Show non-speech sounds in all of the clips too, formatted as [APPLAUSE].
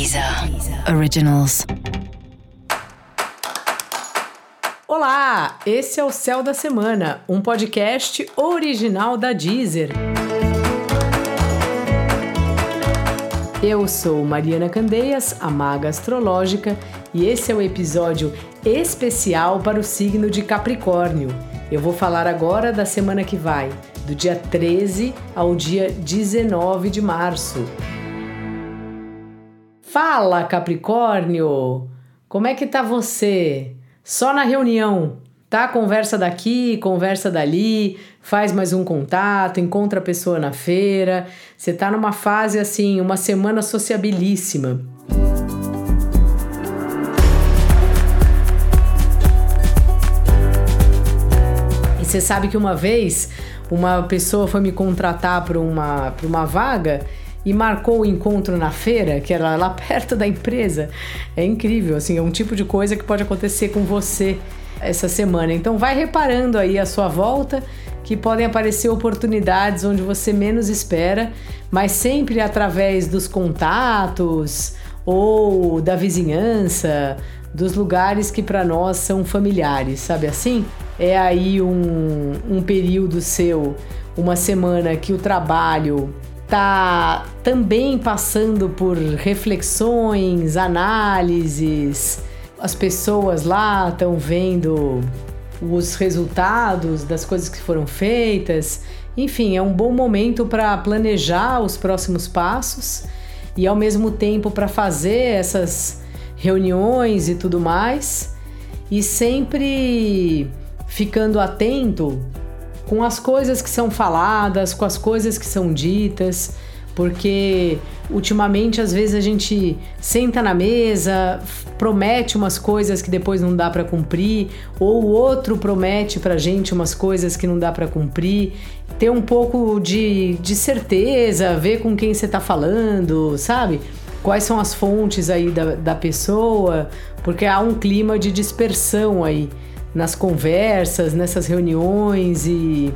Deezer Originals. Olá, esse é o Céu da Semana, um podcast original da Deezer. Eu sou Mariana Candeias, a maga astrológica, e esse é o episódio especial para o signo de Capricórnio. Eu vou falar agora da semana que vai, do dia 13 ao dia 19 de março. Fala, Capricórnio! Como é que tá você? Só na reunião, tá? Conversa daqui, conversa dali, faz mais um contato, encontra a pessoa na feira. Você tá numa fase assim, uma semana sociabilíssima. E você sabe que uma vez uma pessoa foi me contratar para uma, uma vaga e marcou o encontro na feira, que era lá perto da empresa. É incrível, assim, é um tipo de coisa que pode acontecer com você essa semana. Então vai reparando aí a sua volta que podem aparecer oportunidades onde você menos espera, mas sempre através dos contatos ou da vizinhança, dos lugares que para nós são familiares, sabe assim? É aí um, um período seu, uma semana que o trabalho tá também passando por reflexões, análises. As pessoas lá estão vendo os resultados das coisas que foram feitas. Enfim, é um bom momento para planejar os próximos passos e ao mesmo tempo para fazer essas reuniões e tudo mais. E sempre ficando atento com as coisas que são faladas, com as coisas que são ditas, porque ultimamente às vezes a gente senta na mesa, promete umas coisas que depois não dá para cumprir, ou o outro promete pra gente umas coisas que não dá para cumprir. Ter um pouco de, de certeza, ver com quem você tá falando, sabe? Quais são as fontes aí da, da pessoa, porque há um clima de dispersão aí nas conversas, nessas reuniões e,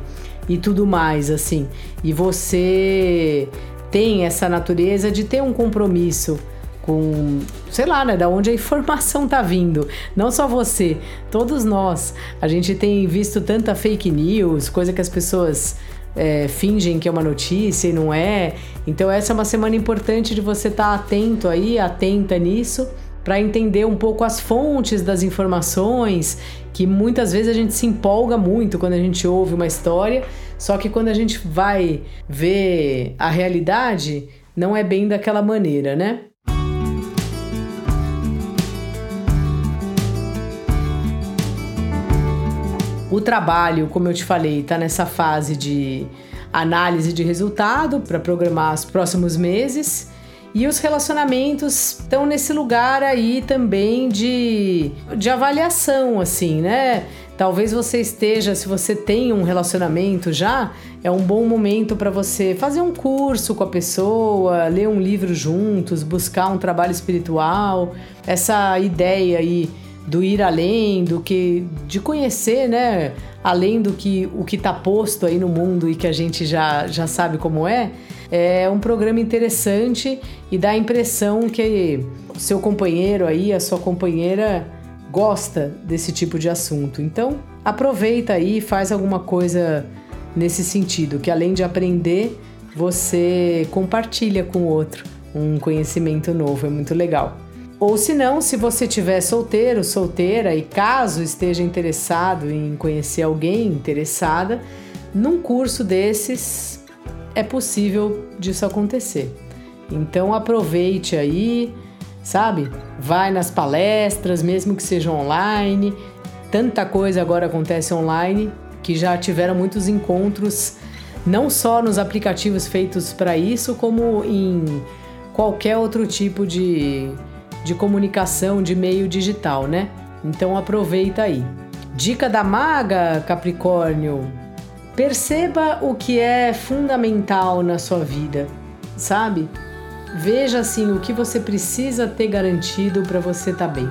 e tudo mais, assim. E você tem essa natureza de ter um compromisso com, sei lá, né, da onde a [LAUGHS] informação tá vindo. Não só você, todos nós. A gente tem visto tanta fake news, coisa que as pessoas é, fingem que é uma notícia e não é. Então essa é uma semana importante de você estar tá atento aí, atenta nisso para entender um pouco as fontes das informações, que muitas vezes a gente se empolga muito quando a gente ouve uma história, só que quando a gente vai ver a realidade, não é bem daquela maneira, né? O trabalho, como eu te falei, está nessa fase de análise de resultado para programar os próximos meses. E os relacionamentos estão nesse lugar aí também de, de avaliação, assim, né? Talvez você esteja, se você tem um relacionamento já, é um bom momento para você fazer um curso com a pessoa, ler um livro juntos, buscar um trabalho espiritual. Essa ideia aí do ir além, do que de conhecer, né, além do que o que está posto aí no mundo e que a gente já já sabe como é é um programa interessante e dá a impressão que o seu companheiro aí, a sua companheira gosta desse tipo de assunto. Então, aproveita aí e faz alguma coisa nesse sentido, que além de aprender, você compartilha com o outro um conhecimento novo, é muito legal. Ou se não, se você tiver solteiro, solteira e caso esteja interessado em conhecer alguém interessada, num curso desses é possível disso acontecer. Então aproveite aí, sabe? Vai nas palestras, mesmo que sejam online. Tanta coisa agora acontece online que já tiveram muitos encontros, não só nos aplicativos feitos para isso, como em qualquer outro tipo de, de comunicação de meio digital, né? Então aproveita aí. Dica da maga, Capricórnio: Perceba o que é fundamental na sua vida, sabe? Veja assim o que você precisa ter garantido para você estar tá bem.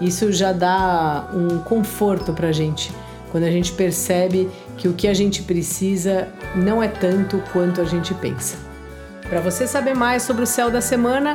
Isso já dá um conforto para a gente quando a gente percebe que o que a gente precisa não é tanto quanto a gente pensa. Para você saber mais sobre o céu da semana,